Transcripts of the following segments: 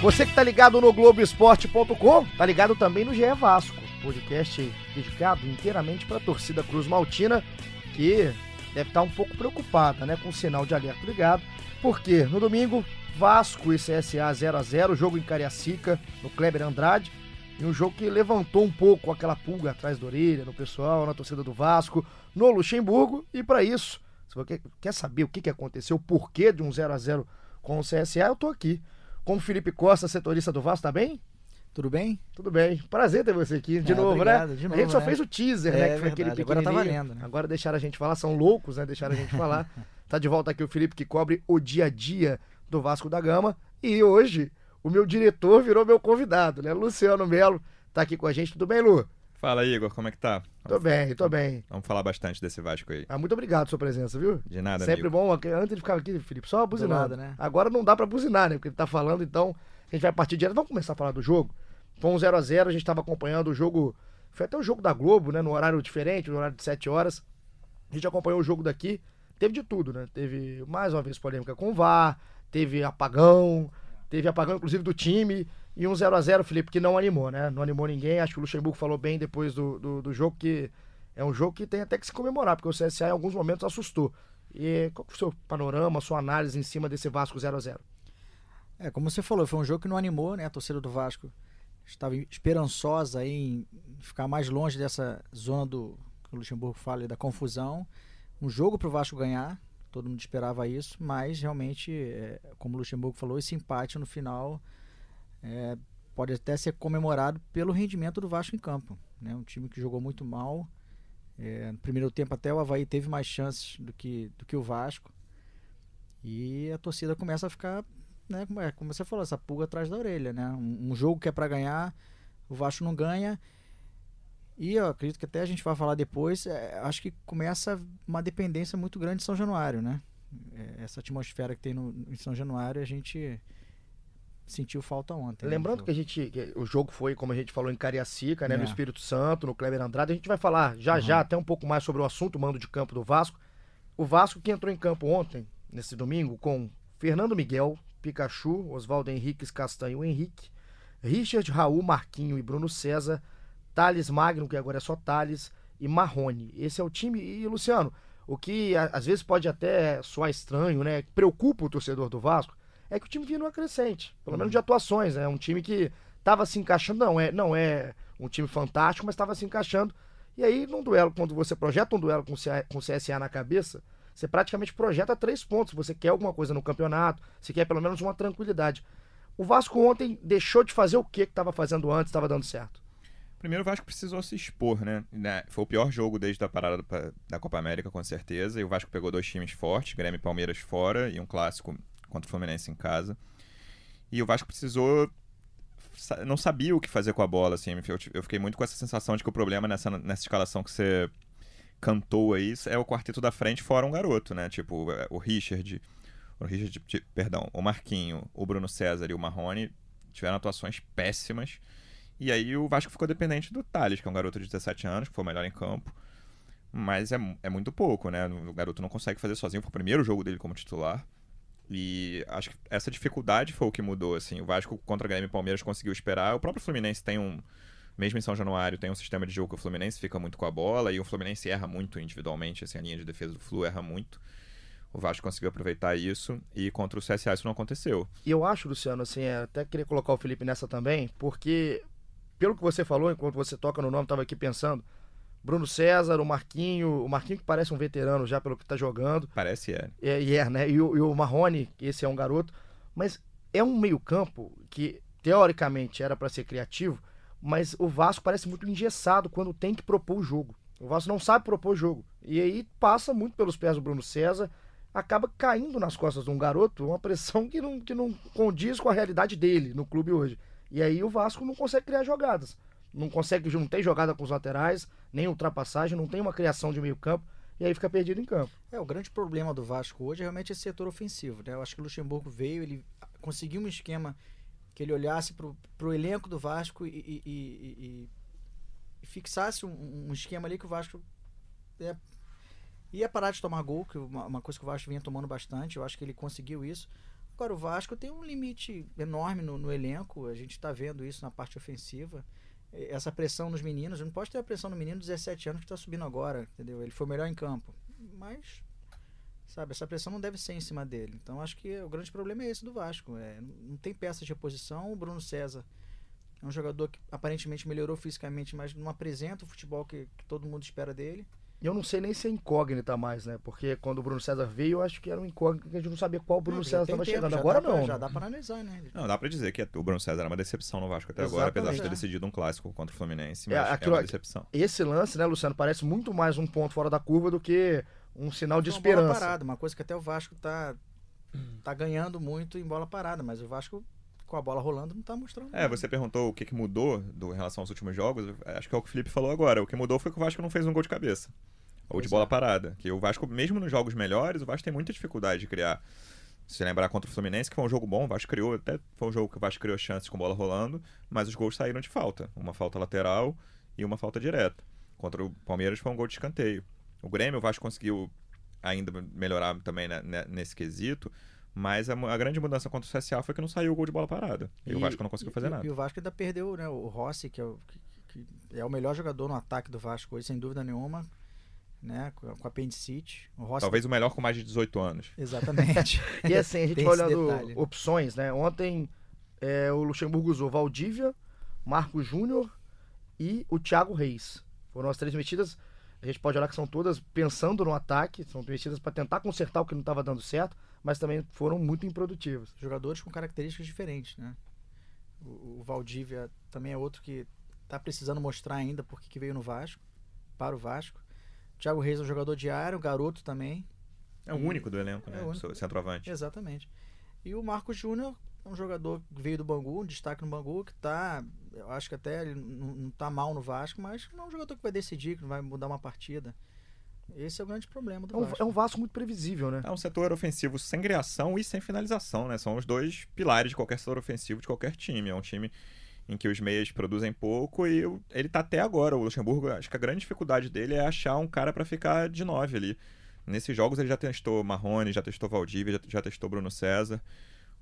Você que tá ligado no Globoesporte.com, tá ligado também no GE Vasco, podcast dedicado inteiramente para a torcida Cruz Maltina, que deve estar tá um pouco preocupada, né, com o sinal de alerta ligado, porque no domingo Vasco e CSA 0 a 0, jogo em Cariacica, no Kleber Andrade, e um jogo que levantou um pouco aquela pulga atrás da orelha no pessoal, na torcida do Vasco, no Luxemburgo, e para isso, se você quer saber o que, aconteceu, o porquê de um 0 a 0 com o CSA, eu tô aqui com o Felipe Costa, setorista do Vasco, tá bem? Tudo bem? Tudo bem. Prazer ter você aqui de é, novo, né? obrigado, né? De novo, a gente só né? fez o teaser, né, é, né? Que foi aquele. Agora tá valendo, né? Agora deixaram a gente falar, são loucos, né? Deixaram a gente falar. tá de volta aqui o Felipe que cobre o dia a dia do Vasco da Gama. E hoje o meu diretor virou meu convidado, né? Luciano Melo tá aqui com a gente. Tudo bem, Lu? Fala, Igor, como é que tá? Tô bem, tô bem. Vamos falar bastante desse Vasco aí. Ah, muito obrigado pela sua presença, viu? De nada, Sempre amigo. bom. Antes ele ficava aqui, Felipe, só buzinando. né? Agora não dá pra buzinar, né? Porque ele tá falando, então a gente vai partir direto. Vamos começar a falar do jogo. Foi um 0x0, a, a gente tava acompanhando o jogo. Foi até o jogo da Globo, né? No horário diferente, no horário de 7 horas. A gente acompanhou o jogo daqui. Teve de tudo, né? Teve mais uma vez polêmica com o VAR, teve apagão, teve apagão inclusive do time. E um 0 a 0 Felipe, que não animou, né? Não animou ninguém. Acho que o Luxemburgo falou bem depois do, do, do, jogo que é um jogo que tem até que se comemorar, porque o CSA em alguns momentos assustou. E qual é o seu panorama, sua análise em cima desse Vasco 0 a 0 É, como você falou, foi um jogo que não animou, né? A torcida do Vasco estava esperançosa em ficar mais longe dessa zona do que o Luxemburgo fala, da confusão. Um jogo para o Vasco ganhar, todo mundo esperava isso, mas realmente, é, como o Luxemburgo falou, esse empate no final é, pode até ser comemorado pelo rendimento do Vasco em campo. Né? Um time que jogou muito mal. É, no primeiro tempo até o Havaí teve mais chances do que, do que o Vasco. E a torcida começa a ficar, né, como, é, como você falou, essa pulga atrás da orelha. Né? Um, um jogo que é para ganhar, o Vasco não ganha. E eu acredito que até a gente vai falar depois, é, acho que começa uma dependência muito grande de São Januário, né? É, essa atmosfera que tem no, em São Januário, a gente sentiu falta ontem. Né, Lembrando né, que a gente, que o jogo foi, como a gente falou, em Cariacica, né, é. no Espírito Santo, no Kleber Andrade. A gente vai falar já uhum. já até um pouco mais sobre o assunto mando de campo do Vasco. O Vasco que entrou em campo ontem, nesse domingo, com Fernando Miguel, Pikachu, Oswaldo Henriques Castanho Henrique, Richard, Raul, Marquinho e Bruno César, Thales Magno, que agora é só Thales, e Marrone. Esse é o time. E, Luciano, o que às vezes pode até soar estranho, né? Preocupa o torcedor do Vasco, é que o time vinha numa crescente, pelo menos de uhum. atuações. É né? um time que estava se encaixando, não é, não é um time fantástico, mas estava se encaixando. E aí, num duelo, quando você projeta um duelo com o CSA na cabeça, você praticamente projeta três pontos. Você quer alguma coisa no campeonato, você quer pelo menos uma tranquilidade. O Vasco ontem deixou de fazer o que estava fazendo antes, estava dando certo. Primeiro, o Vasco precisou se expor, né? né? Foi o pior jogo desde a parada da Copa América, com certeza. E o Vasco pegou dois times fortes, Grêmio e Palmeiras fora, e um clássico contra o Fluminense em casa. E o Vasco precisou. Não sabia o que fazer com a bola, assim. Eu fiquei muito com essa sensação de que o problema nessa, nessa escalação que você cantou aí é o quarteto da frente fora um garoto, né? Tipo, é, o Richard. O Richard, perdão, o Marquinho, o Bruno César e o Marrone tiveram atuações péssimas. E aí o Vasco ficou dependente do Thales, que é um garoto de 17 anos, que foi o melhor em campo. Mas é, é muito pouco, né? O garoto não consegue fazer sozinho. Foi o primeiro jogo dele como titular. E acho que essa dificuldade foi o que mudou, assim. O Vasco contra o Grêmio e Palmeiras conseguiu esperar. O próprio Fluminense tem um... Mesmo em São Januário, tem um sistema de jogo que o Fluminense fica muito com a bola. E o Fluminense erra muito individualmente, assim. A linha de defesa do Flu erra muito. O Vasco conseguiu aproveitar isso. E contra o CSA isso não aconteceu. E eu acho, Luciano, assim, é, até queria colocar o Felipe nessa também. Porque, pelo que você falou, enquanto você toca no nome, estava aqui pensando Bruno César, o Marquinho, o Marquinho que parece um veterano já pelo que tá jogando. Parece é. É, e é, né? E o, e o Marrone, esse é um garoto. Mas é um meio-campo que, teoricamente, era para ser criativo, mas o Vasco parece muito engessado quando tem que propor o jogo. O Vasco não sabe propor o jogo. E aí passa muito pelos pés do Bruno César, acaba caindo nas costas de um garoto uma pressão que não, que não condiz com a realidade dele no clube hoje. E aí o Vasco não consegue criar jogadas não consegue, não tem jogada com os laterais, nem ultrapassagem, não tem uma criação de meio campo, e aí fica perdido em campo. É, o grande problema do Vasco hoje é realmente esse setor ofensivo, né? Eu acho que o Luxemburgo veio, ele conseguiu um esquema que ele olhasse para o elenco do Vasco e, e, e, e fixasse um, um, esquema ali que o Vasco é, ia parar de tomar gol, que uma, uma coisa que o Vasco vinha tomando bastante, eu acho que ele conseguiu isso. Agora, o Vasco tem um limite enorme no, no elenco, a gente está vendo isso na parte ofensiva. Essa pressão nos meninos, não pode ter a pressão no menino de 17 anos que está subindo agora, entendeu? Ele foi melhor em campo. Mas, sabe, essa pressão não deve ser em cima dele. Então, acho que o grande problema é esse do Vasco. É, não tem peça de reposição. O Bruno César é um jogador que aparentemente melhorou fisicamente, mas não apresenta o futebol que, que todo mundo espera dele. Eu não sei nem se é incógnita mais, né? Porque quando o Bruno César veio, eu acho que era um incógnito que a gente não sabia qual o Bruno não, César estava chegando. Agora não. Pra, já dá para analisar, né? Não, dá para dizer que o Bruno César era uma decepção no Vasco até Exatamente, agora, apesar de ter é. decidido um clássico contra o Fluminense. Mas é, aquilo, é uma decepção. Esse lance, né, Luciano, parece muito mais um ponto fora da curva do que um sinal de uma esperança. Bola parada, uma coisa que até o Vasco tá, tá ganhando muito em bola parada, mas o Vasco com a bola rolando não tá mostrando. É, nada. você perguntou o que, que mudou do, em relação aos últimos jogos. Acho que é o que o Felipe falou agora. O que mudou foi que o Vasco não fez um gol de cabeça. Ou de bola parada. Que o Vasco, mesmo nos jogos melhores, o Vasco tem muita dificuldade de criar. Se lembrar contra o Fluminense, que foi um jogo bom, o Vasco criou, até foi um jogo que o Vasco criou chances com bola rolando, mas os gols saíram de falta. Uma falta lateral e uma falta direta. Contra o Palmeiras foi um gol de escanteio. O Grêmio, o Vasco conseguiu ainda melhorar também né, nesse quesito, mas a, a, grande mudança contra o CSA foi que não saiu o gol de bola parada. E, e o Vasco não conseguiu fazer e, nada. E o Vasco ainda perdeu né, o Rossi, que é o, que, que é o melhor jogador no ataque do Vasco hoje, sem dúvida nenhuma né, com, com apendicite. O Rossi... Talvez o melhor com mais de 18 anos. Exatamente. e assim, a gente vai olhando detalhe, né? opções, né? Ontem é, o Luxemburgo usou Valdívia, Marco Júnior e o Thiago Reis. Foram as três metidas. A gente pode olhar que são todas pensando no ataque, são metidas para tentar consertar o que não estava dando certo, mas também foram muito improdutivas. Jogadores com características diferentes, né? O, o Valdívia também é outro que está precisando mostrar ainda porque que veio no Vasco, para o Vasco. Thiago Reis é um jogador de área, um garoto também. É o único do elenco, né? É o Centroavante. Exatamente. E o Marcos Júnior é um jogador que veio do Bangu, um destaque no Bangu, que tá. Eu acho que até ele não, não tá mal no Vasco, mas não é um jogador que vai decidir, que não vai mudar uma partida. Esse é o grande problema do é um, Vasco. É um Vasco muito previsível, né? É um setor ofensivo sem criação e sem finalização, né? São os dois pilares de qualquer setor ofensivo de qualquer time. É um time em que os meias produzem pouco e ele tá até agora. O Luxemburgo, acho que a grande dificuldade dele é achar um cara para ficar de nove ali. Nesses jogos ele já testou Marrone, já testou Valdívia, já, já testou Bruno César,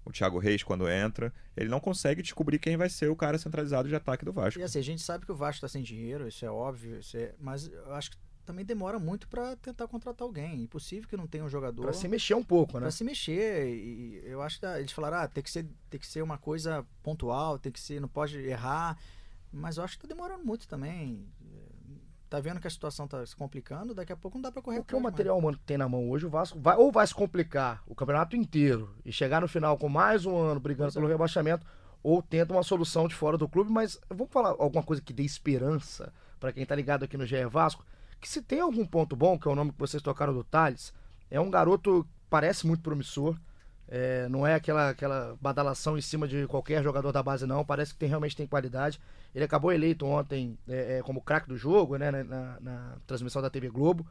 o Thiago Reis quando entra. Ele não consegue descobrir quem vai ser o cara centralizado de ataque do Vasco. E assim, a gente sabe que o Vasco tá sem dinheiro, isso é óbvio, isso é... mas eu acho que também demora muito para tentar contratar alguém. Impossível que não tenha um jogador. Para se mexer um pouco, né? Para se mexer. E eu acho que eles falaram, ah, tem que, ser, tem que ser uma coisa pontual, tem que ser, não pode errar. Mas eu acho que tá demorando muito também. Tá vendo que a situação tá se complicando, daqui a pouco não dá para correr. Porque o material humano que tem na mão hoje, o Vasco vai, ou vai se complicar o campeonato inteiro e chegar no final com mais um ano brigando pelo rebaixamento, ou tenta uma solução de fora do clube. Mas vamos falar alguma coisa que dê esperança para quem tá ligado aqui no GE Vasco que se tem algum ponto bom, que é o nome que vocês tocaram do Thales, é um garoto que parece muito promissor. É, não é aquela, aquela badalação em cima de qualquer jogador da base, não. Parece que tem, realmente tem qualidade. Ele acabou eleito ontem é, é, como craque do jogo, né, na, na, transmissão da TV Globo.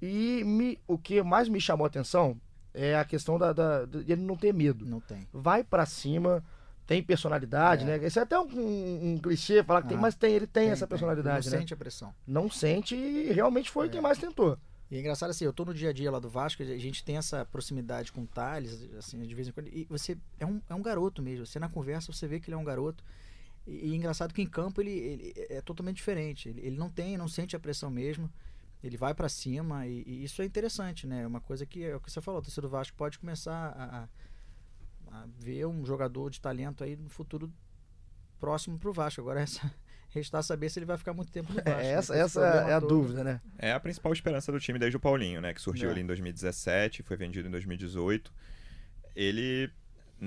E me, o que mais me chamou a atenção é a questão da, da, de ele não ter medo. Não tem. Vai para cima tem personalidade, é. né? Isso é até um, um, um clichê falar que ah, tem, mas tem, ele tem, tem essa personalidade, não né? Sente a pressão. Não sente e realmente foi é. quem mais tentou. E é engraçado assim, eu tô no dia a dia lá do Vasco, a gente tem essa proximidade com o Thales, assim, de vez em quando, e você é um, é um garoto mesmo, você na conversa você vê que ele é um garoto, e, e engraçado que em campo ele, ele é totalmente diferente, ele, ele, não tem, não sente a pressão mesmo, ele vai para cima, e, e, isso é interessante, né, é uma coisa que, é o que você falou, o torcedor do Vasco pode começar a, a ver um jogador de talento aí no futuro próximo para o Vasco. Agora essa restar saber se ele vai ficar muito tempo no é, Vasco. É, essa, né? essa é a todo. dúvida, né? É a principal esperança do time desde o Paulinho, né? Que surgiu é. ali em 2017, foi vendido em 2018. Ele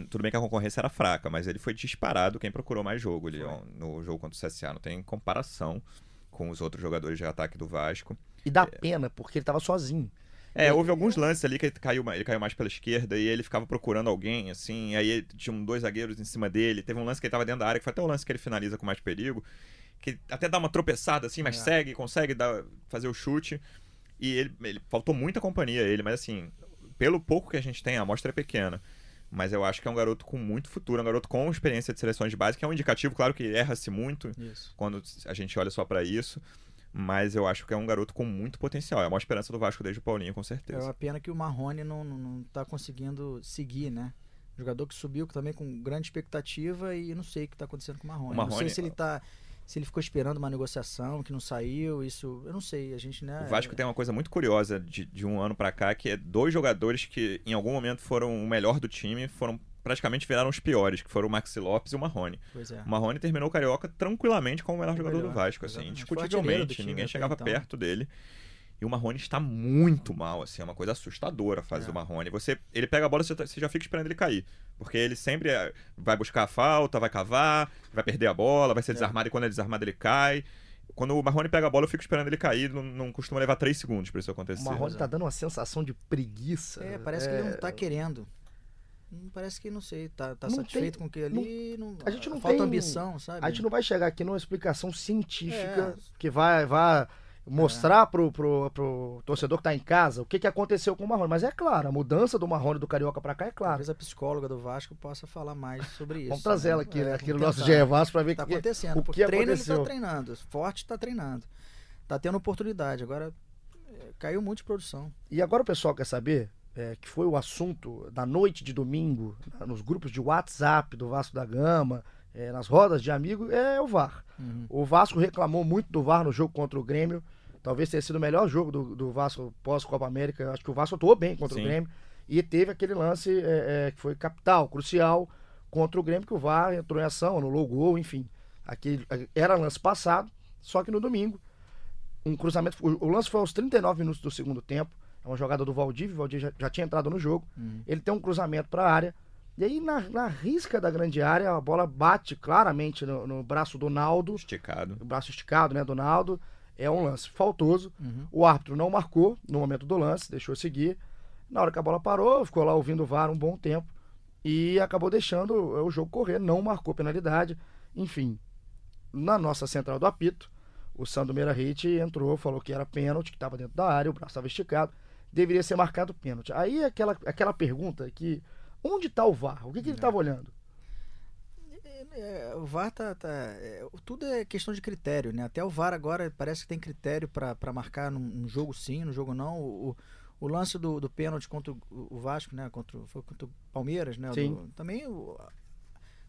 tudo bem que a concorrência era fraca, mas ele foi disparado quem procurou mais jogo ali, ó, no jogo contra o CSA. Não tem comparação com os outros jogadores de ataque do Vasco. E dá é... pena, porque ele estava sozinho. É, houve alguns lances ali que ele caiu, ele caiu mais pela esquerda e ele ficava procurando alguém, assim, aí tinham dois zagueiros em cima dele. Teve um lance que ele tava dentro da área, que foi até o lance que ele finaliza com mais perigo, que até dá uma tropeçada assim, mas é. segue, consegue dar, fazer o chute. E ele, ele faltou muita companhia a ele, mas assim, pelo pouco que a gente tem, a amostra é pequena. Mas eu acho que é um garoto com muito futuro, um garoto com experiência de seleções de base, que é um indicativo, claro que erra-se muito isso. quando a gente olha só para isso mas eu acho que é um garoto com muito potencial. É uma esperança do Vasco desde o Paulinho, com certeza. É uma pena que o Marrone não, não, não tá conseguindo seguir, né? Jogador que subiu também com grande expectativa e não sei o que está acontecendo com o Marrone. O Marrone não sei se ele tá. Se ele ficou esperando uma negociação que não saiu, isso. Eu não sei. A gente, né? O Vasco tem uma coisa muito curiosa de, de um ano para cá, que é dois jogadores que em algum momento foram o melhor do time, foram praticamente viraram os piores, que foram o Maxi Lopes e o Marrone. Pois é. O Marrone terminou o Carioca tranquilamente como o melhor jogador melhor, do Vasco, assim, indiscutivelmente, ninguém chegava então. perto dele. E o Marrone está muito mal, assim, é uma coisa assustadora a fase é. do Marrone. Você, ele pega a bola, você, tá, você já fica esperando ele cair. Porque ele sempre é, vai buscar a falta, vai cavar, vai perder a bola, vai ser é. desarmado e quando é desarmado ele cai. Quando o Marrone pega a bola, eu fico esperando ele cair, não, não costuma levar 3 segundos para isso acontecer. O Marrone tá dando uma sensação de preguiça. É, parece é... que ele não tá querendo. Parece que, não sei, tá, tá satisfeito tem, com o que ali. Não, a gente não falta tem, ambição, sabe? A gente não vai chegar aqui numa explicação científica é. que vai, vai mostrar é. pro, pro, pro torcedor que tá em casa o que, que aconteceu com o Marrone. Mas é claro, a mudança do Marrone do Carioca para cá é claro. Talvez a psicóloga do Vasco possa falar mais sobre isso. Vamos trazer ela aqui, é, né? Aqui no nosso GE Vasco para ver tá que, acontecendo. O que treino aconteceu. ele tá treinando, forte tá treinando. Tá tendo oportunidade. Agora é, caiu muito de produção. E agora o pessoal quer saber é, que foi o assunto da noite de domingo, nos grupos de WhatsApp do Vasco da Gama, é, nas rodas de amigos, é o VAR. Uhum. O Vasco reclamou muito do VAR no jogo contra o Grêmio. Talvez tenha sido o melhor jogo do, do Vasco pós-Copa América. Acho que o Vasco atuou bem contra Sim. o Grêmio. E teve aquele lance é, é, que foi capital, crucial, contra o Grêmio, que o VAR entrou em ação, anulou o gol, enfim. Aquele, era lance passado, só que no domingo, um cruzamento. O, o lance foi aos 39 minutos do segundo tempo. É uma jogada do Valdívia, o Valdívia já, já tinha entrado no jogo. Uhum. Ele tem um cruzamento para a área. E aí, na, na, risca da grande área, a bola bate claramente no, no braço do Naldo. Esticado. O braço esticado, né, do Naldo. É um lance faltoso. Uhum. O árbitro não marcou no momento do lance, deixou seguir. Na hora que a bola parou, ficou lá ouvindo o VAR um bom tempo. E acabou deixando o jogo correr, não marcou penalidade. Enfim, na nossa central do apito, o Sandro Meira Hit entrou, falou que era pênalti, que estava dentro da área, o braço estava esticado deveria ser marcado pênalti. Aí aquela, aquela pergunta que onde está o VAR? O que, que ele estava olhando? É, é, o VAR tá, tá é, tudo é questão de critério, né? Até o VAR agora parece que tem critério para marcar num, num, jogo sim, no jogo não. O, o lance do, do pênalti contra o, o, Vasco, né? Contra, foi contra o Palmeiras, né? Sim. Do, também o,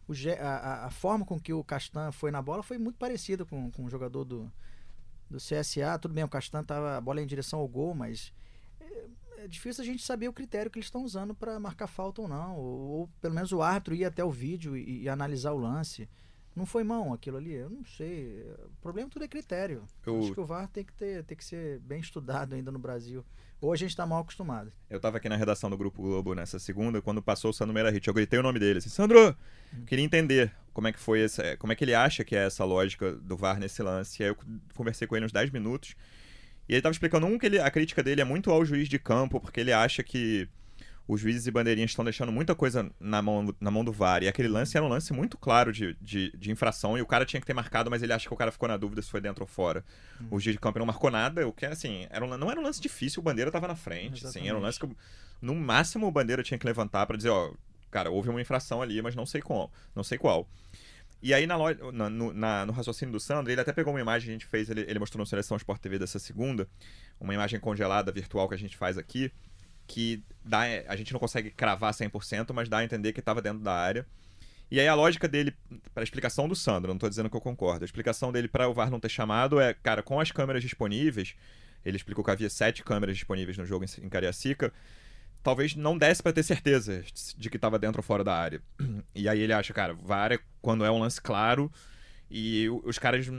o, a, a, forma com que o Castan foi na bola foi muito parecida com, com o jogador do, do CSA. Tudo bem, o Castan tava a bola em direção ao gol, mas é difícil a gente saber o critério que eles estão usando para marcar falta ou não. Ou, ou, pelo menos o árbitro ir até o vídeo e, e, analisar o lance. Não foi mão aquilo ali? Eu não sei. O problema tudo é critério. Eu... Acho que o VAR tem que, ter, tem que ser bem estudado ainda no Brasil. Ou a gente está mal acostumado. Eu estava aqui na redação do Grupo Globo nessa segunda, quando passou o Sandro Meirahit. Eu gritei o nome dele. Assim, Sandro! Hum. Queria entender como é que foi essa, como é que ele acha que é essa lógica do VAR nesse lance. E aí eu conversei com ele uns 10 minutos. E ele estava explicando, um, que ele, a crítica dele é muito ao juiz de campo, porque ele acha que os juízes e bandeirinhas estão deixando muita coisa na mão, na mão do VAR. E aquele lance era um lance muito claro de, de, de, infração, e o cara tinha que ter marcado, mas ele acha que o cara ficou na dúvida se foi dentro ou fora. Hum. O juiz de campo não marcou nada, o que assim, era um, não era um lance difícil, o Bandeira estava na frente. Assim, era um lance que, no máximo, o Bandeira tinha que levantar para dizer, ó, cara, houve uma infração ali, mas não sei qual. Não sei qual. E aí, na, na, no, na, no raciocínio do Sandro, ele até pegou uma imagem que a gente fez, ele, ele mostrou no Seleção Sport TV dessa segunda, uma imagem congelada virtual que a gente faz aqui, que dá, a gente não consegue cravar 100%, mas dá a entender que estava dentro da área. E aí a lógica dele, para a explicação do Sandro, não estou dizendo que eu concordo, a explicação dele para o VAR não ter chamado é, cara, com as câmeras disponíveis, ele explicou que havia sete câmeras disponíveis no jogo em, em Cariacica, talvez não desse para ter certeza de que estava dentro ou fora da área. E aí ele acha, cara, VAR é quando é um lance claro e os caras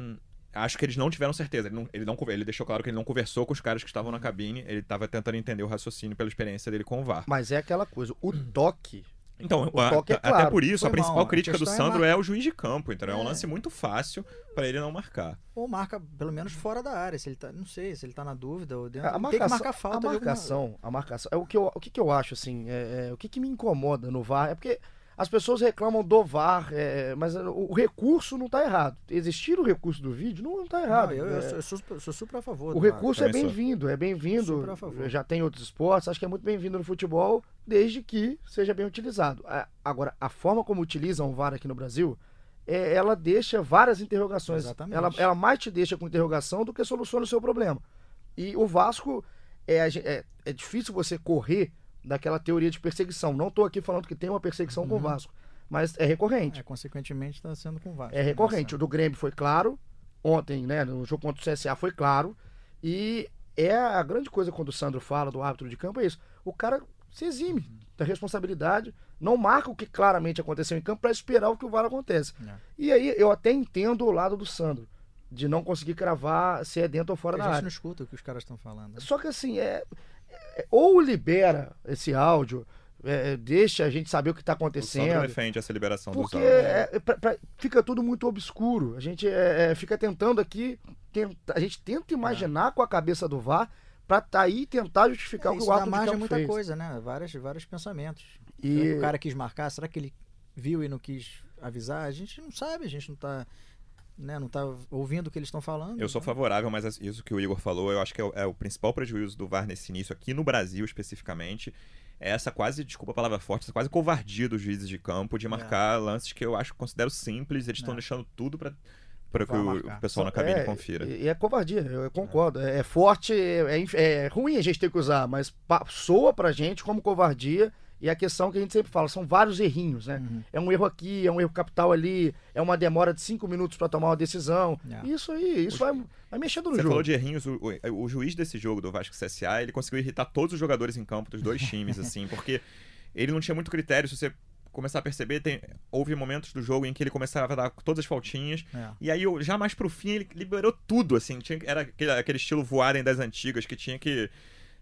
acho que eles não tiveram certeza. Ele, não, ele, não, ele deixou claro que ele não conversou com os caras que estavam na cabine. Ele estava tentando entender o raciocínio pela experiência dele com o VAR. Mas é aquela coisa, o toque então, a, é claro. até por isso, a principal mal. crítica a do Sandro é, é, o juiz de campo. Então, é, é um lance muito fácil para ele não marcar. Ou marca, pelo menos, fora da área. Se ele tá, não sei, se ele tá na dúvida ou dentro. A marcação, tem que marcar falta. A marcação, alguma... a marcação. É o que eu, o que, que eu acho, assim, é, é, o que, que me incomoda no VAR é porque as pessoas reclamam do VAR, é, mas o, recurso não está errado. Existir o recurso do vídeo não está errado. Não, eu, é, eu, sou, eu, sou, super a favor. O recurso é bem-vindo, é bem-vindo. Já tem outros esportes, acho que é muito bem-vindo no futebol, desde que seja bem utilizado. Agora, a forma como utilizam o VAR aqui no Brasil, é, ela deixa várias interrogações. Exatamente. Ela, ela mais te deixa com interrogação do que soluciona o seu problema. E o Vasco, é, é, é difícil você correr daquela teoria de perseguição. Não estou aqui falando que tem uma perseguição uhum. com o uhum. Vasco, mas é recorrente. É, consequentemente está sendo com o Vasco. É recorrente. O do Grêmio foi claro, ontem, né, no jogo contra o CSA foi claro, e é a grande coisa quando o Sandro fala do árbitro de campo é isso. O cara se exime uhum. da responsabilidade, não marca o que claramente aconteceu em campo para esperar o que o VAR acontece. É. E aí eu até entendo o lado do Sandro de não conseguir cravar se é dentro ou fora da área. A gente não escuta o que os caras estão falando. Né? Só que assim, é, ou libera esse áudio, é, é deixa a gente saber o que está acontecendo. O defende essa liberação porque dos áudios. É, é, pra, pra, fica tudo muito obscuro. A gente é, fica tentando aqui, tenta, a gente tenta imaginar com a cabeça do VAR para tá aí tentar justificar o que o árbitro margem de muita fez. coisa, né? Vários, vários pensamentos. E... o cara quis marcar? Será que ele viu e não quis avisar? A gente não sabe, a gente não está né, não está ouvindo o que eles estão falando. Eu sou favorável, mas isso que o Igor falou, eu acho que é o, é o, principal prejuízo do VAR nesse início, aqui no Brasil especificamente, é essa quase, desculpa a palavra forte, essa quase covardia dos juízes de campo de é. marcar é. lances que eu acho considero simples, eles estão é. deixando tudo para para que o, pessoal na cabine é, confira. E é covardia, eu concordo. É, é forte, é, é, ruim a gente ter que usar, mas soa pra gente como covardia e a questão que a gente sempre fala, são vários errinhos, né? Uhum. É um erro aqui, é um erro capital ali, é uma demora de cinco minutos para tomar uma decisão. É. Isso aí, isso vai, vai mexendo no Você jogo. Você falou de errinhos, o, o, o, juiz desse jogo do Vasco CSA, ele conseguiu irritar todos os jogadores em campo dos dois times, assim, porque ele não tinha muito critério. Se você começar a perceber, tem, houve momentos do jogo em que ele começava a dar todas as faltinhas. É. E aí, já mais pro fim, ele liberou tudo, assim. Tinha, era aquele, aquele estilo voarem das antigas que tinha que.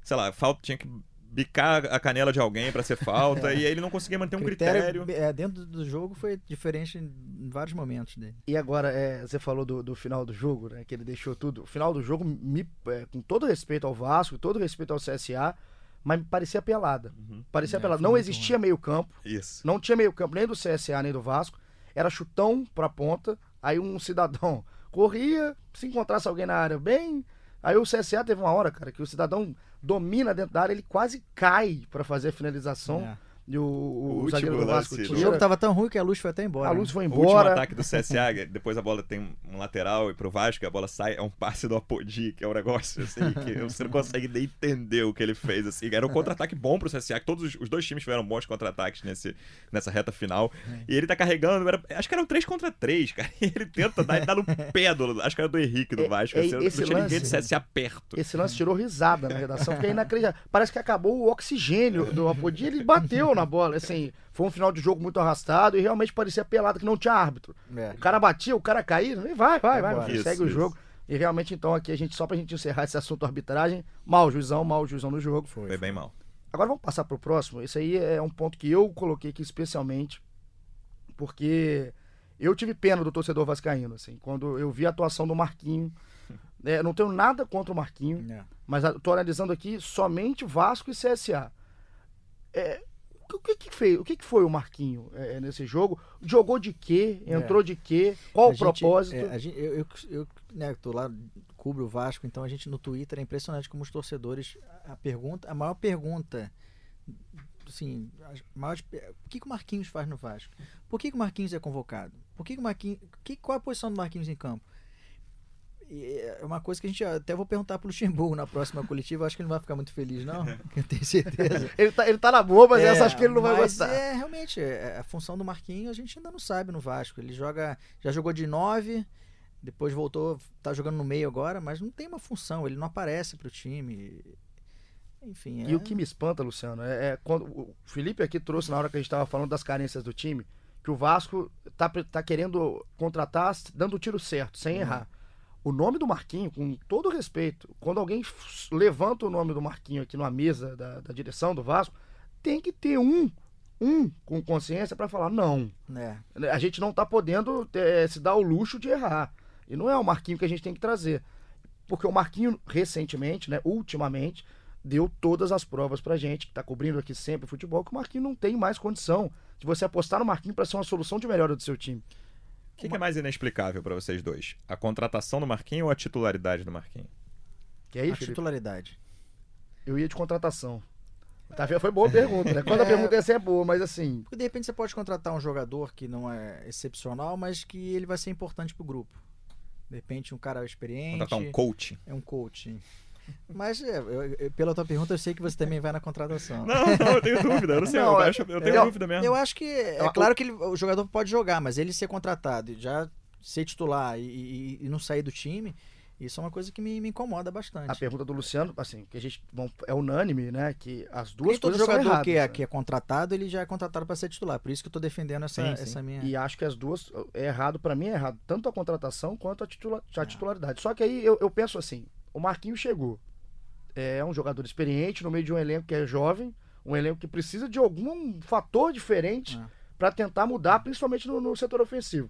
Sei lá, falta, tinha que bicar a canela de alguém para ser falta, é. e aí ele não conseguia manter um critério. critério. É, dentro do jogo foi diferente em vários momentos dele. E agora, é, você falou do, do, final do jogo, né, que ele deixou tudo. O final do jogo, me, é, com todo respeito ao Vasco, todo respeito ao CSA, mas me parecia pelada. Uhum. Parecia é, pelada. Não existia meio campo. Isso. Não tinha meio campo nem do CSA nem do Vasco. Era chutão pra ponta. Aí um cidadão corria, se encontrasse alguém na área bem. Aí o CSA teve uma hora, cara, que o cidadão domina dentro da área, ele quase cai para fazer a finalização. É. E o, o, o zagueiro do Vasco. O jogo tava tão ruim que a luz foi até embora. A luz foi embora. O último ataque do CSA, depois a bola tem um lateral e pro Vasco, a bola sai, é um passe do Apodi, que é um negócio assim, que você não consegue nem entender o que ele fez, assim. Era um contra-ataque bom pro CSA, que todos os, os dois times tiveram bons contra-ataques nesse, nessa reta final. É. E ele tá carregando, era, acho que eram 3 contra 3, cara. E ele tenta dar, ele dá no pé do, acho que era do Henrique do é, Vasco. É, assim, esse não tinha lance, ninguém do CSA perto. Esse lance tirou risada na redação, porque é inacreditável. Parece que acabou o oxigênio do Apodi, ele bateu na bola, assim foi um final de jogo muito arrastado e realmente parecia pelado que não tinha árbitro. É. O cara batia, o cara caía, e vai, vai, vai, isso, segue isso. o jogo. E realmente, então, aqui a gente, só pra gente encerrar esse assunto arbitragem, mal juizão, mal juizão no jogo. Foi, foi bem mal. Agora vamos passar pro próximo. Esse aí é um ponto que eu coloquei aqui especialmente, porque eu tive pena do torcedor vascaíno, assim, quando eu vi a atuação do Marquinho. É, não tenho nada contra o Marquinho, é. mas estou analisando aqui somente Vasco e CSA. É, o que, que fez? O que, que foi o Marquinho é, nesse jogo? Jogou de quê? Entrou é. de quê? Qual a o gente, propósito? É, gente, eu, eu, eu né, tô lá, cubro o Vasco, então a gente no Twitter é impressionante como os torcedores. A pergunta, a maior pergunta. Assim, maior, o que, que o Marquinhos faz no Vasco? Por que, que o Marquinhos é convocado? Por que, que o Marquinhos. Que, qual a posição do Marquinhos em campo? É uma coisa que a gente até vou perguntar pro Luxemburgo na próxima coletiva. Acho que ele não vai ficar muito feliz, não. eu tenho certeza. ele, tá, ele tá na boa, mas é, essa acho que ele não vai gostar. É, realmente, é, a função do Marquinhos a gente ainda não sabe no Vasco. Ele joga. Já jogou de 9, depois voltou, tá jogando no meio agora, mas não tem uma função, ele não aparece pro time. Enfim. É... E o que me espanta, Luciano, é, é, quando o Felipe aqui trouxe na hora que a gente estava falando das carências do time, que o Vasco tá, tá querendo contratar dando o tiro certo, sem uhum. errar o nome do Marquinho, com todo respeito, quando alguém levanta o nome do Marquinho aqui numa mesa da, da direção do Vasco, tem que ter um, um com consciência para falar, não. É. A gente não está podendo é, se dar o luxo de errar. E não é o Marquinho que a gente tem que trazer. Porque o Marquinho, recentemente, né, ultimamente, deu todas as provas pra gente, que está cobrindo aqui sempre o futebol, que o Marquinho não tem mais condição de você apostar no Marquinho para ser uma solução de melhora do seu time. O que, que, é mais inexplicável para vocês dois? A contratação do Marquinhos ou a titularidade do Marquinhos? Que aí, a Felipe? titularidade. Eu ia de contratação. Tá, foi boa a pergunta, né? Quando a é. pergunta essa é boa, mas assim. Porque de repente você pode contratar um jogador que não é excepcional, mas que ele vai ser importante pro grupo. De repente, um cara experiente. Contratar um coach. É um coach. Mas é, eu, pela tua pergunta, eu sei que você também vai na contratação. Não, não, eu tenho dúvida. Eu não sei, não, eu, acho, eu tenho eu, dúvida mesmo. Eu acho que é claro que ele, o jogador pode jogar, mas ele ser contratado e já ser titular e, e, e não sair do time, isso é uma coisa que me, me, incomoda bastante. A pergunta do Luciano, assim, que a gente bom, é unânime, né? Que as duas e todo coisas jogador erradas, que, é, né? que é contratado, ele já é contratado para ser titular. Por isso que eu estou defendendo essa, sim, sim. essa minha. E acho que as duas é errado, para mim é errado, tanto a contratação quanto a, titula, a é. titularidade. Só que aí eu, eu penso assim: o Marquinhos chegou. É um jogador experiente no meio de um elenco que é jovem, um elenco que precisa de algum fator diferente é. para tentar mudar, principalmente no, no setor ofensivo.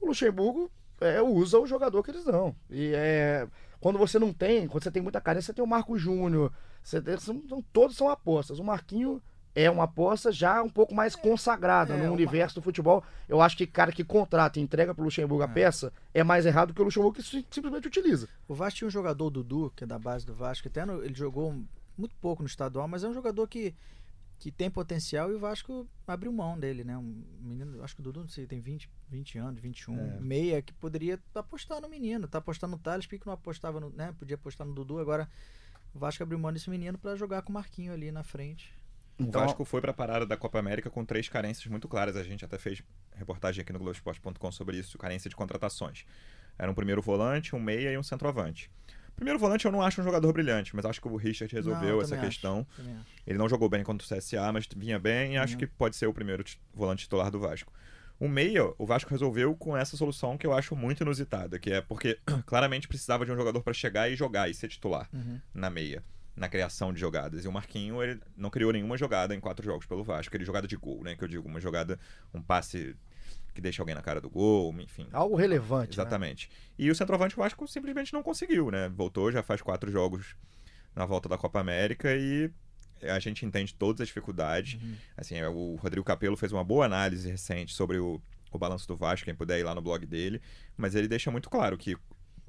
O Luxemburgo é, usa o jogador que eles dão. E é, quando você não tem, quando você tem muita carência, você tem o Marco Júnior. Você tem, são, todos são apostas. O Marquinho é uma aposta já um pouco mais consagrada é, no universo do futebol. Eu acho que cara que contrata e entrega pro Luxemburgo a é. peça é mais errado que o Luxemburgo que simplesmente utiliza. O Vasco tinha um jogador, Dudu, que é da base do Vasco, até no, ele jogou muito pouco no estadual, mas é um jogador que que tem potencial e o Vasco abriu mão dele, né? Um menino, acho que o Dudu, não sei, tem 20, 20 anos, 21, é. meia, que poderia apostar no menino, tá apostando no Thales, porque não apostava no, né? Podia apostar no Dudu, agora o Vasco abriu mão desse menino para jogar com o Marquinho ali na frente. Então, o Vasco foi para a parada da Copa América com três carências muito claras. A gente até fez reportagem aqui no Globoesporte.com sobre isso, carência de contratações. Era um primeiro volante, um meia e um centroavante. Primeiro volante eu não acho um jogador brilhante, mas acho que o Richard resolveu não, essa questão. Acho, Ele não jogou bem contra o CSA, mas vinha bem e acho uhum. que pode ser o primeiro volante titular do Vasco. O meia, o Vasco resolveu com essa solução que eu acho muito inusitada, que é porque claramente precisava de um jogador para chegar e jogar e ser titular uhum. na meia, na criação de jogadas. E o Marquinho, ele não criou nenhuma jogada em quatro jogos pelo Vasco, ele jogada de gol, né, que eu digo, uma jogada, um passe que deixa alguém na cara do gol, enfim. Algo relevante. Né? Exatamente. Né? E o centroavante o Vasco simplesmente não conseguiu, né? Voltou, já faz quatro jogos na volta da Copa América e a gente entende todas as dificuldades. Uhum. Assim, é, o Rodrigo Capello fez uma boa análise recente sobre o, o balanço do Vasco, quem puder ir lá no blog dele, mas ele deixa muito claro que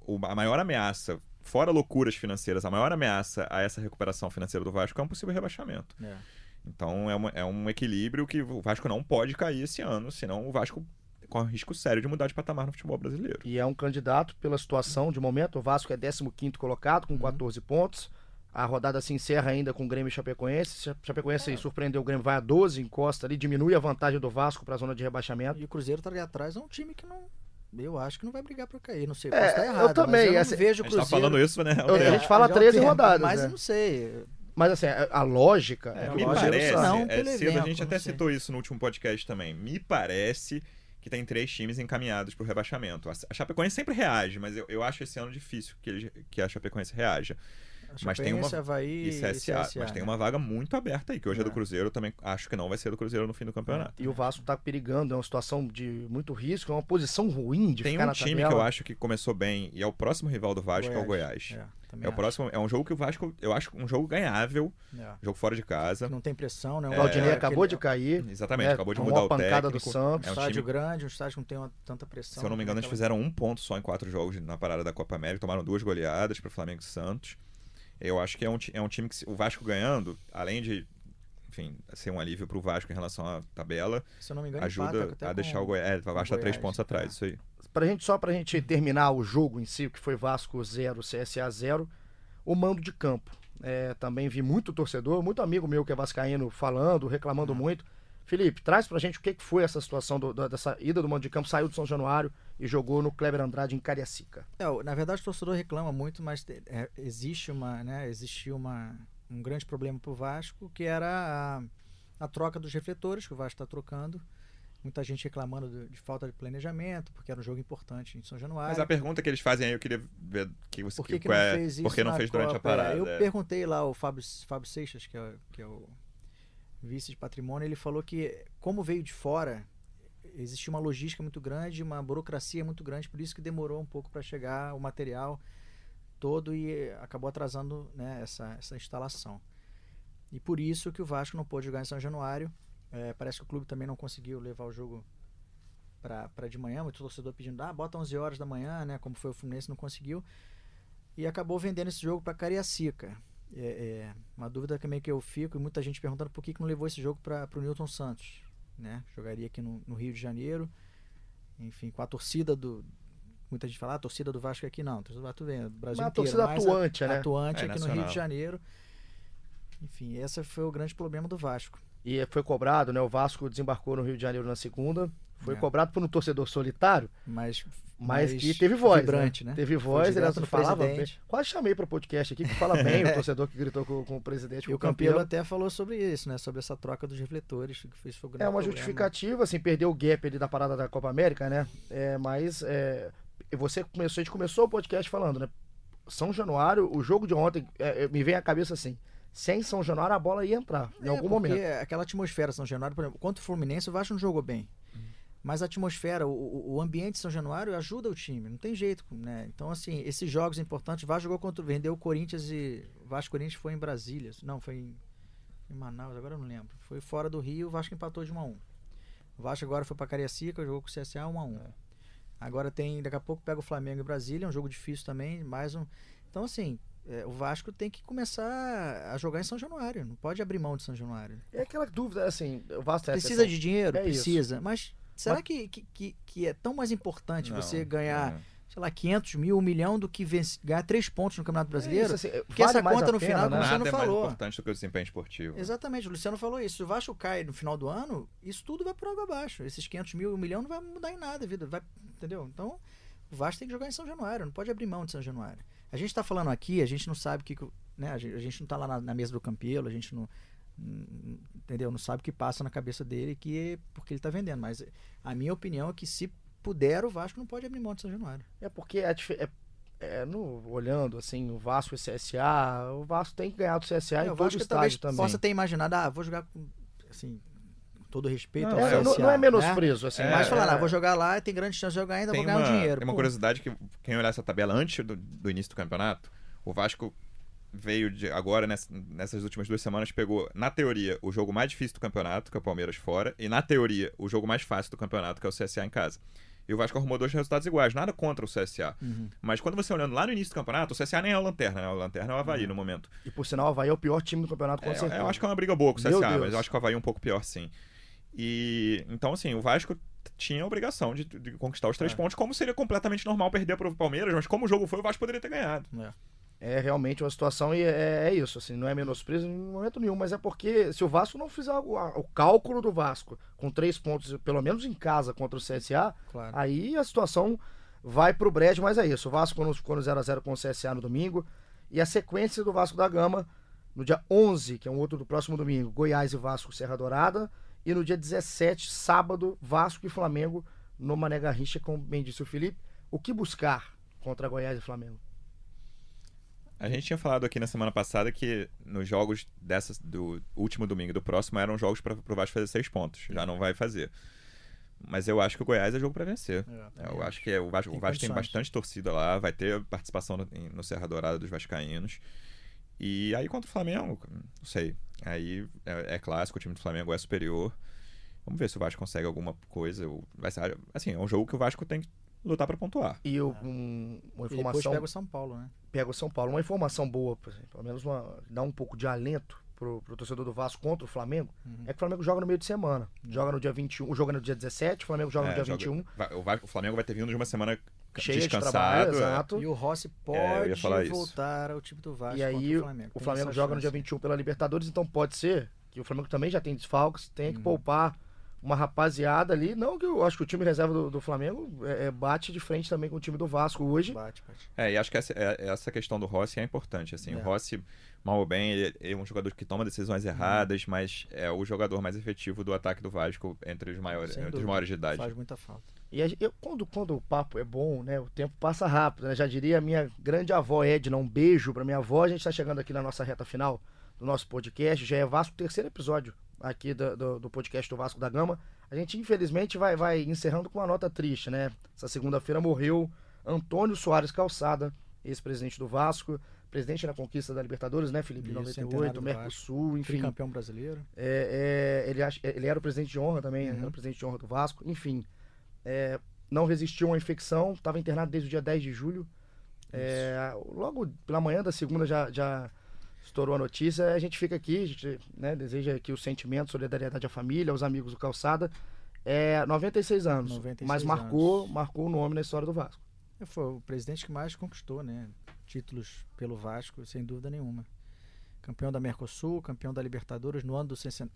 o, a maior ameaça, fora loucuras financeiras, a maior ameaça a essa recuperação financeira do Vasco é um possível rebaixamento. É. Então é, uma, é um equilíbrio que o Vasco não pode cair esse ano, senão o Vasco corre risco sério de mudar de patamar no futebol brasileiro. E é um candidato pela situação de momento. O Vasco é 15 colocado com uhum. 14 pontos. A rodada se encerra ainda com o Grêmio e Chapecoense. Chapecoense é. surpreendeu o Grêmio, vai a 12, encosta ali, diminui a vantagem do Vasco para a zona de rebaixamento. E o Cruzeiro tá ali atrás, é um time que não. Eu acho que não vai brigar para cair. Não sei, é, tá errado. Eu também. eu assim, vejo o Cruzeiro. A gente tá falando isso, né? É, a gente fala 13 rodadas. Mas né? eu não sei. Mas assim, a, lógica é, é que me parece, não, é, cedo, evento, a gente até citou isso no último podcast também. Me parece que tem três times encaminhados para o rebaixamento. A Chapecoense sempre reage, mas eu, eu acho esse ano difícil que, ele, que a Chapecoense reaja. Mas tem uma Havaí, e CSA, e CSA, mas tem uma vaga muito aberta aí, que hoje é. é. do Cruzeiro, também acho que não vai ser do Cruzeiro no fim do campeonato. É. E o Vasco está perigando, é uma situação de muito risco, é uma posição ruim de tem ficar um time tabela. que eu acho que começou bem e é o próximo rival do Vasco, Goiás. que é o Goiás. É. Também é o próximo, é um jogo que o Vasco, eu acho um jogo ganhável, é. jogo fora de casa. Não tem pressão, né? O Valdinei é, acabou aquele... de cair. Exatamente, né? acabou de mudar o técnico. do Santos. É um estádio time... grande, um estádio que não tem uma, tanta pressão. Se eu não me engano, eles fizeram um ponto só em quatro jogos na parada da Copa América, tomaram duas goleadas para Flamengo e Santos. Eu acho que é um, é um time que o Vasco ganhando, além de enfim, ser um alívio para o Vasco em relação à tabela, Se eu não me engano, ajuda a deixar o Goiás, é, o Vasco está três pontos atrás, é. isso aí. Pra gente, só para a gente terminar o jogo em si, que foi Vasco 0, CSA 0, o mando de campo. É, também vi muito torcedor, muito amigo meu que é vascaíno falando, reclamando uhum. muito. Felipe, traz pra gente o que, que foi essa situação do, do, dessa ida do mando de campo, saiu do São Januário e jogou no Kleber Andrade em Cariacica. É, na verdade o torcedor reclama muito, mas é, existe uma, né, existiu uma, um grande problema pro Vasco, que era a, a troca dos refletores, que o Vasco está trocando muita gente reclamando de, de, falta de planejamento, porque era um jogo importante em São Januário. Mas a pergunta que eles fazem aí, eu queria ver que você por que, que, que não é, fez isso por que não fez durante Copa? a parada. Eu é. perguntei lá ao Fábio, Fábio Seixas, que é, que é o vice de patrimônio, ele falou que como veio de fora, existia uma logística muito grande, uma burocracia muito grande, por isso que demorou um pouco para chegar o material todo e acabou atrasando né, essa, essa instalação. E por isso que o Vasco não pôde jogar em São Januário é, parece que o clube também não conseguiu levar o jogo para de manhã. Muito torcedor pedindo, ah, bota 11 horas da manhã, né? Como foi o Fluminense, não conseguiu. E acabou vendendo esse jogo para Cariacica. É, é, uma dúvida também que eu fico, e muita gente perguntando por que, que não levou esse jogo para o Newton Santos. Né? Jogaria aqui no, no, Rio de Janeiro, enfim, com a torcida do, muita gente fala, ah, a torcida do Vasco aqui não, torcida do Vasco vem, Brasil Mas a inteiro, torcida atuante, a, né? Atuante É, aqui no nacional. Rio de Janeiro. Enfim, esse foi o grande problema do Vasco. E foi cobrado, né? O Vasco desembarcou no Rio de Janeiro na segunda. Foi É. cobrado por um torcedor solitário, Mas, mas que teve voz. vibrante, né? Teve Foi voz, ele falava bem. Quase chamei para o podcast aqui, que fala bem o torcedor que gritou com, com o presidente, E com o o campeão. Campelo até falou sobre isso, né? Sobre essa troca dos refletores. Que fez, foi É uma justificativa, assim, perdeu o gap ali da parada da Copa América, né? É, mas é, você começou, a gente começou o podcast falando, né? São Januário, o jogo de ontem, é, é, me vem à cabeça assim, sem São Januário a bola ia entrar, em É, algum porque momento. aquela atmosfera São Januário, por exemplo, contra o Fluminense, o Vasco não jogou bem. Hum. Mas a atmosfera, o- o, ambiente de São Januário ajuda o time, não tem jeito, né? Então, assim, esses jogos importantes, o Vasco jogou contra, vendeu o Corinthians e o Vasco Corinthians foi em Brasília, não, foi em, em Manaus, agora eu não lembro. Foi fora do Rio, o Vasco empatou de 1 a 1. O Vasco agora foi para Cariacica, jogou com o CSA 1 a 1. Agora tem, daqui a pouco pega o Flamengo e Brasília, é um jogo difícil também, mais um. Então, assim, é, o Vasco tem que começar a jogar em São Januário, não pode abrir mão de São Januário. É aquela dúvida, assim, o Vasco a Precisa de dinheiro? É isso. Precisa. Mas será Mas- que, que, que, é tão mais importante Não, você ganhar, não. sei lá, 500 mil, um milhão do que vencer- ganhar três pontos no Campeonato É Brasileiro? isso, assim, Porque vale essa mais conta no pena, final, né? como você Nada não é mais falou. importante do que o desempenho esportivo. Exatamente, o Luciano falou isso. Se o Vasco cai no final do ano, isso tudo vai por água abaixo. Esses 500 mil, um milhão não vai mudar em nada a vida. Vai, entendeu? Então, o Vasco tem que jogar em São Januário, não pode abrir mão de São Januário. A gente tá falando aqui, a gente não sabe o que. Né, a, gente, a gente não tá lá na, na mesa do Campelo, a gente não. Entendeu? Não sabe o que passa na cabeça dele que porque ele tá vendendo. Mas a minha opinião é que se puder, o Vasco não pode abrir mão de São Januário. É porque é, é- é, no, olhando assim, o Vasco e o CSA, o Vasco tem que ganhar do CSA É, em o todo Vasco estádio também. possa ter imaginado, ah, vou jogar com. Assim, todo respeito Não, ao É, não, CSA, não é né? menosprezo, assim. É, Mas falar, é- ah, vou jogar lá, tem grande chance de jogar ainda, vou ganhar uma, um dinheiro. tem uma Pô, curiosidade que quem olhar essa tabela antes do, do início do campeonato, o Vasco veio de agora nessa- nessas últimas duas semanas pegou na teoria o jogo mais difícil do campeonato, que é o Palmeiras fora, e na teoria o jogo mais fácil do campeonato, que é o CSA em casa. E o Vasco arrumou dois resultados iguais, nada contra o CSA. Uhum. Mas quando você olhando lá no início do campeonato, o CSA nem é o Lanterna, né? O Lanterna é o Havaí no momento. E por sinal, o Havaí é o pior time do campeonato, com É, certeza. eu acho que é uma briga boa com o Meu CSA, Deus. mas eu acho que o Havaí é um pouco pior, sim. E então, assim, o Vasco tinha a obrigação de, de conquistar os três É. pontos, como seria completamente normal perder para o Palmeiras, mas como o jogo foi, o Vasco poderia ter ganhado. É. É realmente uma situação e é, é isso, assim, não é menosprezo em momento nenhum, mas é porque se o Vasco não fizer o, o cálculo do Vasco com três pontos, pelo menos em casa contra o CSA, Claro. aí a situação vai pro brejo, mas é isso. O Vasco quando ficou no 0x0 com o CSA no domingo e a sequência do Vasco da Gama no dia 11, que é um outro do próximo domingo, Goiás e Vasco Serra Dourada, e no dia 17, sábado, Vasco e Flamengo no Mané Garrincha, como bem disse o Felipe. O que buscar contra Goiás e Flamengo? A gente tinha falado aqui na semana passada que nos jogos dessa, do último domingo e do próximo eram jogos para o Vasco fazer seis pontos. Já não vai fazer. Mas eu acho que o Goiás é jogo para vencer. É, eu acho que é- o Vasco, Tem o Vasco tem bastante torcida lá, vai ter participação no, no Serra Dourada dos Vascaínos. E aí contra o Flamengo, não sei. Aí é, é clássico, o time do Flamengo é superior. Vamos ver se o Vasco consegue alguma coisa. Vai ser, assim, é um jogo que o Vasco tem que lutar para pontuar. E eu, um- uma E depois informação. pega o São Paulo, né? pega o São Paulo. Uma informação boa, pelo menos uma, dá um pouco de alento pro, pro torcedor do Vasco contra o Flamengo, Uhum. é que o Flamengo joga no meio de semana. Joga no dia 21, o jogo é no dia 17, o Flamengo joga É, no dia joga- 21. vai- o, Vasco- o Flamengo vai ter vindo de uma semana Cheio de trabalho, é. exato. E o Rossi É, pode voltar ao time do Vasco E aí o Flamengo. o Tem Flamengo joga no dia chance. 21 pela Libertadores, então pode ser que o Flamengo também já tem desfalques, tenha que Uhum. poupar uma rapaziada ali. Não que eu acho que o time reserva do, do Flamengo é, é, bate de frente também com o time do Vasco hoje. Bate, bate. É, e acho que essa, é- essa questão do Rossi é importante. Assim, É. O Rossi, mal ou bem, ele, ele é um jogador que toma decisões Uhum. erradas, mas é o jogador mais efetivo do ataque do Vasco entre os maiores, Sem entre os maiores de idade. Faz muita falta. E a eu- quando, quando o papo é bom, né? O tempo passa rápido, né? Já diria a minha grande avó Edna, um beijo pra minha avó. A gente tá chegando aqui na nossa reta final do nosso podcast. Já é Vasco, terceiro episódio aqui do, do, do podcast do Vasco da Gama. A gente, infelizmente, vai, vai encerrando com uma nota triste, né? Essa segunda-feira morreu Antônio Soares Calçada, ex-presidente do Vasco, presidente na conquista da Libertadores, né, Felipe? Isso, 98, centenário do Mercosul, enfim. Tricampeão brasileiro. É, é, ele, ele era o presidente de honra também, Uhum. era o presidente de honra do Vasco, enfim. É, não resistiu a uma infecção, estava internado desde o dia 10 de julho. É, logo pela manhã da segunda já, já estourou a notícia. A gente fica aqui, a gente né, deseja aqui o sentimento, solidariedade à família, aos amigos do Calçada. É, 96 anos, 96 mas marcou, anos. marcou o nome na história do Vasco. Foi o presidente que mais conquistou, né? Títulos pelo Vasco, sem dúvida nenhuma. Campeão da Mercosul, campeão da Libertadores no ano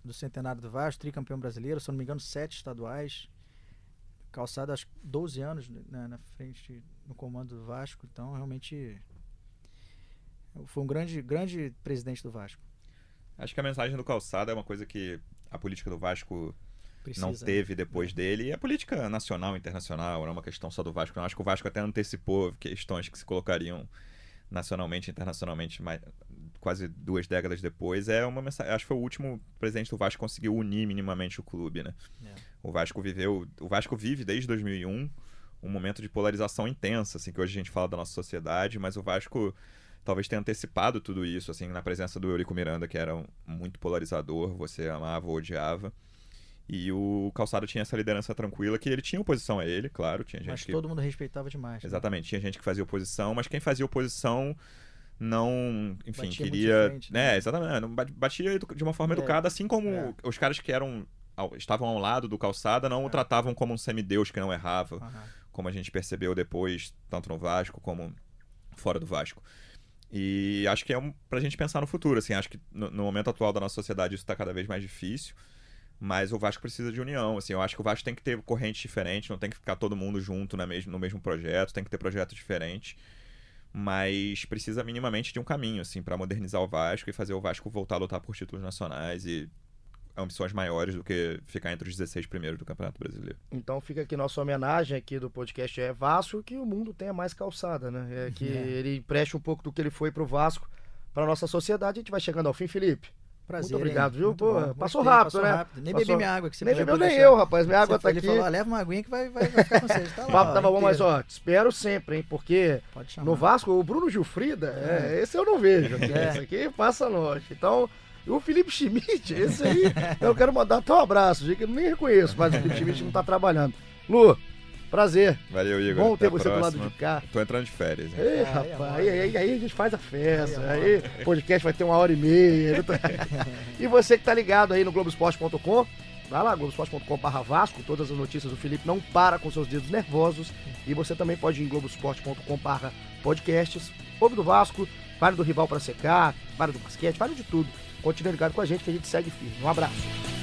do centenário do Vasco, tricampeão brasileiro, se não me engano, sete estaduais. Calçado acho 12 anos né, na frente, no comando do Vasco. Então, realmente, foi um grande, grande presidente do Vasco. Acho que a mensagem do Calçado é uma coisa que a política do Vasco Precisa, não teve depois dele. E a política nacional, internacional, não é uma questão só do Vasco. Não. Acho que o Vasco até antecipou questões que se colocariam nacionalmente e internacionalmente mais, quase duas décadas depois. É uma mensagem. Acho que foi o último presidente do Vasco que conseguiu unir minimamente o clube, né? É. O Vasco viveu. O Vasco vive desde 2001 um momento de polarização intensa, assim, que hoje a gente fala da nossa sociedade, mas o Vasco talvez tenha antecipado tudo isso, assim, na presença do Eurico Miranda, que era um, muito polarizador, você amava ou odiava. E o Calçado tinha essa liderança tranquila, que ele tinha oposição a ele, claro. Tinha gente mas que... todo mundo respeitava demais. Né? Exatamente. Tinha gente que fazia oposição, mas quem fazia oposição não, enfim, batia queria. Frente, né? É, exatamente. Batia de uma forma é. educada, assim como é. os caras que eram estavam ao lado do Calçada não é. o tratavam como um semideus que não errava, uhum. como a gente percebeu depois, tanto no Vasco como fora do Vasco. E acho que é um, pra gente pensar no futuro, assim, acho que no, no momento atual da nossa sociedade isso está cada vez mais difícil, mas o Vasco precisa de união, assim, eu acho que o Vasco tem que ter corrente diferente, não tem que ficar todo mundo junto na mesmo, no mesmo projeto, tem que ter projetos diferentes, mas precisa minimamente de um caminho, assim, para modernizar o Vasco e fazer o Vasco voltar a lutar por títulos nacionais e ambições maiores do que ficar entre os 16 primeiros do Campeonato Brasileiro. Então fica aqui nossa homenagem aqui do podcast é Vasco, que o mundo tenha mais calçada, né? É que é. ele empreste um pouco do que ele foi pro Vasco para nossa sociedade. A gente vai chegando ao fim, Felipe. Prazer, muito obrigado, viu? Muito Pô, passou rápido, passou né? Rápido. Nem passou... bebi minha água que você Nem bebeu nem eu, rapaz. Minha água você tá aqui. Ele falou, leva uma aguinha que vai, vai, vai ficar com você. Tá lá, o papo tava bom, mas ó, te espero sempre, hein? Porque no Vasco, o Bruno Gilfrida, é. É, esse eu não vejo. É. Esse aqui passa longe. Então, o Felipe Schmidt, esse aí, eu quero mandar até um abraço, que eu nem reconheço, mas o Felipe Schmidt não tá trabalhando. Lu, prazer. Valeu, Igor. Bom ter você do lado de cá. Tô entrando de férias. Hein? Ei, rapaz, aí, aí, aí, a gente faz a festa. Aí, o podcast vai ter uma hora e meia. e você que tá ligado aí no Globoesporte.com, vai lá, globoesporte.com.br Vasco, todas as notícias do Felipe não para com seus dedos nervosos. E você também pode ir em globoesporte.com.br podcasts, ouve do Vasco, vale do rival para secar, vale do basquete, vale de tudo. Continue ligado com a gente que a gente segue firme. Um abraço.